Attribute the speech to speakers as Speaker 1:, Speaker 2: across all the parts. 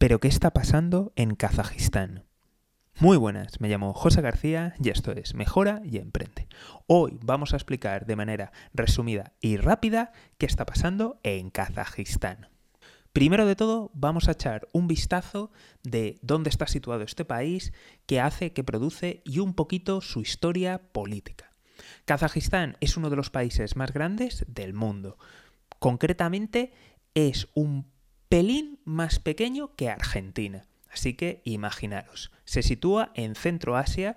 Speaker 1: Pero ¿qué está pasando en Kazajistán? Muy buenas, me llamo José García y esto es Mejora y Emprende. Hoy vamos a explicar de manera resumida y rápida qué está pasando en Kazajistán. Primero de todo, vamos a echar un vistazo de dónde está situado este país, qué hace, qué produce y un poquito su historia política. Kazajistán es uno de los países más grandes del mundo. Concretamente, es un pelín más pequeño que Argentina. Así que imaginaros, se sitúa en Centro Asia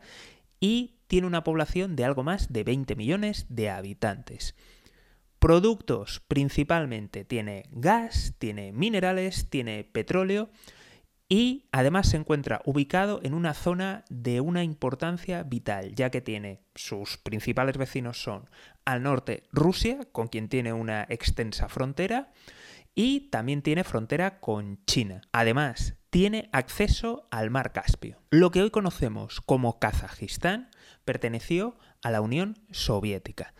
Speaker 1: y tiene una población de algo más de 20 millones de habitantes. Productos principalmente tiene gas, tiene minerales, tiene petróleo y además se encuentra ubicado en una zona de una importancia vital, ya que tiene sus principales vecinos son al norte Rusia, con quien tiene una extensa frontera, y también tiene frontera con China. Además, tiene acceso al mar Caspio. Lo que hoy conocemos como Kazajistán perteneció a la Unión Soviética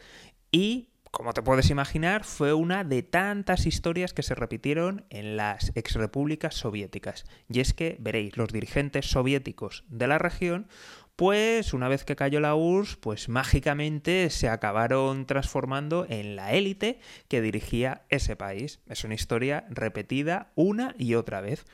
Speaker 1: y como te puedes imaginar, fue una de tantas historias que se repitieron en las exrepúblicas soviéticas. Y es que, veréis, los dirigentes soviéticos de la región pues una vez que cayó la URSS, pues mágicamente se acabaron transformando en la élite que dirigía ese país. Es una historia repetida una y otra vez.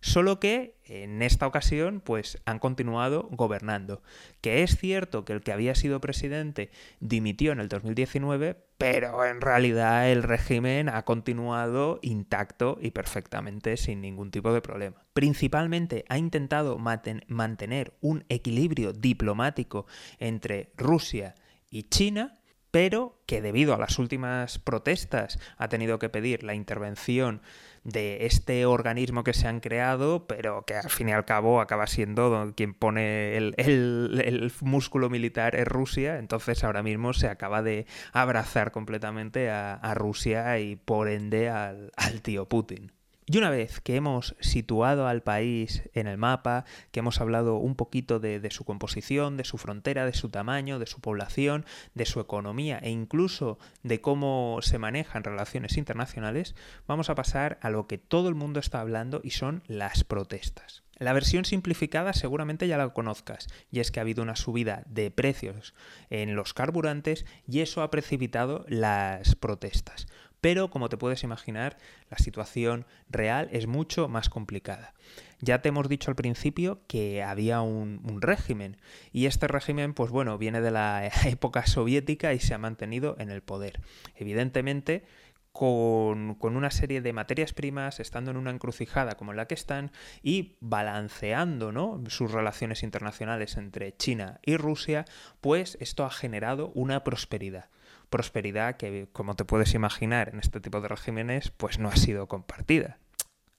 Speaker 1: Solo que en esta ocasión pues han continuado gobernando. Que es cierto que el que había sido presidente dimitió en el 2019, pero en realidad el régimen ha continuado intacto y perfectamente sin ningún tipo de problema. Principalmente ha intentado mantener un equilibrio diplomático entre Rusia y China, pero que debido a las últimas protestas ha tenido que pedir la intervención de este organismo que se han creado, pero que al fin y al cabo acaba siendo quien pone el, músculo militar es Rusia, entonces ahora mismo se acaba de abrazar completamente a, Rusia y por ende al tío Putin. Y una vez que hemos situado al país en el mapa, que hemos hablado un poquito de, su composición, de su frontera, de su tamaño, de su población, de su economía e incluso de cómo se manejan relaciones internacionales, vamos a pasar a lo que todo el mundo está hablando y son las protestas. La versión simplificada seguramente ya la conozcas, y es que ha habido una subida de precios en los carburantes y eso ha precipitado las protestas. Pero, como te puedes imaginar, la situación real es mucho más complicada. Ya te hemos dicho al principio que había un, régimen y este régimen, pues bueno, viene de la época soviética y se ha mantenido en el poder. Evidentemente, con, una serie de materias primas, estando en una encrucijada como la que están y balanceando ¿no? sus relaciones internacionales entre China y Rusia, pues esto ha generado una prosperidad prosperidad que, como te puedes imaginar, en este tipo de regímenes, pues no ha sido compartida.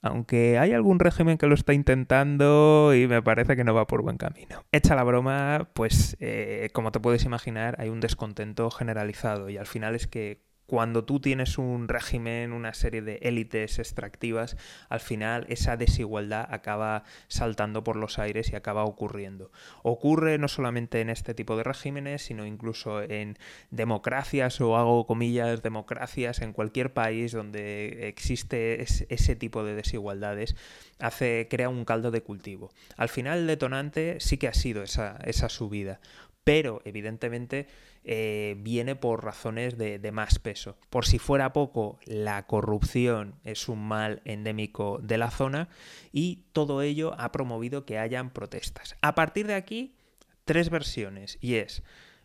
Speaker 1: Aunque hay algún régimen que lo está intentando y me parece que no va por buen camino. Hecha la broma, pues eh, como te puedes imaginar, hay un descontento generalizado y al final es que cuando tú tienes un régimen, una serie de élites extractivas, al final esa desigualdad acaba saltando por los aires y acaba ocurriendo. Ocurre no solamente en este tipo de regímenes, sino incluso en democracias o hago comillas democracias en cualquier país donde existe ese tipo de desigualdades, hace, crea un caldo de cultivo. Al final el detonante sí que ha sido esa, esa subida pero evidentemente eh, viene por razones de, de, más peso. Por si fuera poco, la corrupción es un mal endémico de la zona y todo ello ha promovido que hayan protestas. A partir de aquí, tres versiones y es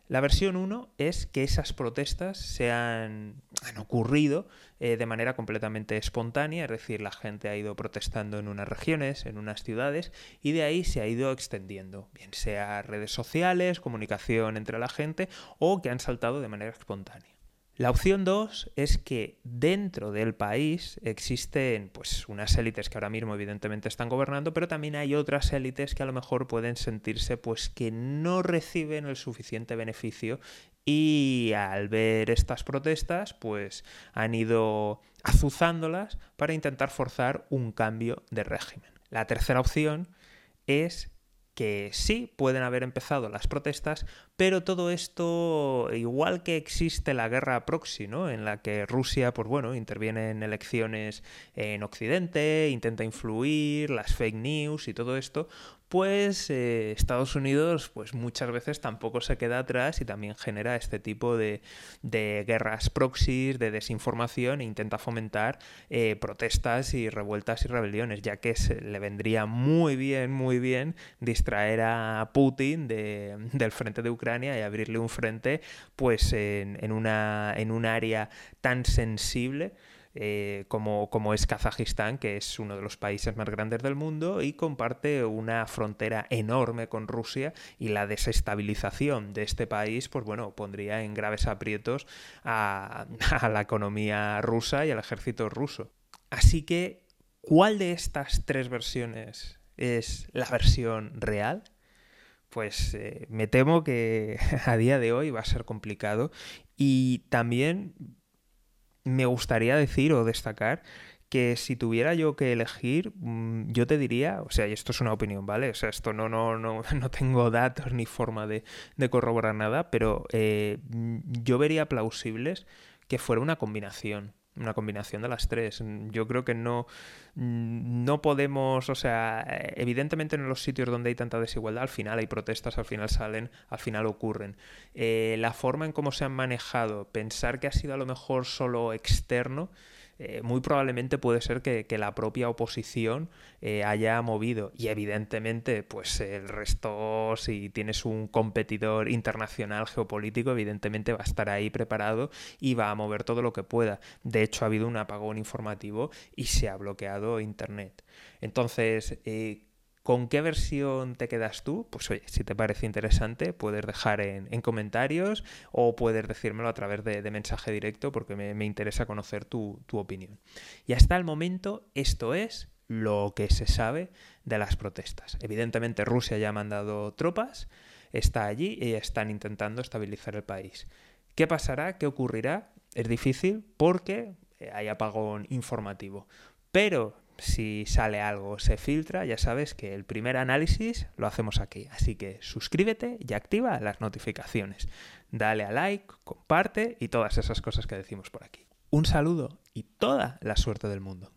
Speaker 1: la versión 1 es que esas protestas se han, ocurrido eh, de manera completamente espontánea, es decir, la gente ha ido protestando en unas regiones, en unas ciudades, y de ahí se ha ido extendiendo, bien sea redes sociales, comunicación entre la gente, o que han saltado de manera espontánea. La opción 2 es que dentro del país existen pues unas élites que ahora mismo evidentemente están gobernando, pero también hay otras élites que a lo mejor pueden sentirse pues que no reciben el suficiente beneficio y al ver estas protestas pues han ido azuzándolas para intentar forzar un cambio de régimen. La tercera opción es que sí pueden haber empezado las protestas, Pero todo esto, igual que existe la guerra proxy, ¿no? En la que Rusia, pues bueno, interviene en elecciones en Occidente, intenta influir, las fake news y todo esto, pues eh, Estados Unidos pues muchas veces tampoco se queda atrás y también genera este tipo de, guerras proxies, de desinformación e intenta fomentar eh, protestas y revueltas y rebeliones, ya que se le vendría muy bien, muy bien distraer a Putin del frente de Ucrania y abrirle un frente pues en, un área tan sensible eh, como, es Kazajistán, que es uno de los países más grandes del mundo y comparte una frontera enorme con Rusia y la desestabilización de este país, pues bueno, pondría en graves aprietos a la economía rusa y al ejército ruso. Así que, ¿cuál de estas tres versiones es la versión real? Pues eh, me temo que a día de hoy va a ser complicado. Y también me gustaría decir o destacar que si tuviera yo que elegir, mm, yo te diría, o sea, y esto es una opinión, ¿vale? O sea, esto no, no, no, no tengo datos ni forma de, corroborar nada, pero eh, mm, yo vería plausibles que fuera una combinación una combinación de las tres. Yo creo que no, no podemos, o sea, evidentemente en los sitios donde hay tanta desigualdad, al final hay protestas, al final salen, al final ocurren. Eh, la forma en cómo se han manejado, pensar que ha sido a lo mejor solo externo, eh, muy probablemente puede ser que, la propia oposición eh, haya movido. Y evidentemente, pues el resto, si tienes un competidor internacional geopolítico, evidentemente va a estar ahí preparado y va a mover todo lo que pueda. De hecho, ha habido un apagón informativo y se ha bloqueado Internet. Entonces, eh, ¿Con qué versión te quedas tú? Pues oye, si te parece interesante, puedes dejar en, comentarios o puedes decírmelo a través de, mensaje directo porque me, interesa conocer tu, opinión. Y hasta el momento esto es lo que se sabe de las protestas. Evidentemente Rusia ya ha mandado tropas, está allí y están intentando estabilizar el país. ¿Qué pasará? ¿Qué ocurrirá? Es difícil porque hay apagón informativo. Pero si sale algo, se filtra, ya sabes que el primer análisis lo hacemos aquí. Así que suscríbete y activa las notificaciones. Dale a like, comparte y todas esas cosas que decimos por aquí. Un saludo y toda la suerte del mundo.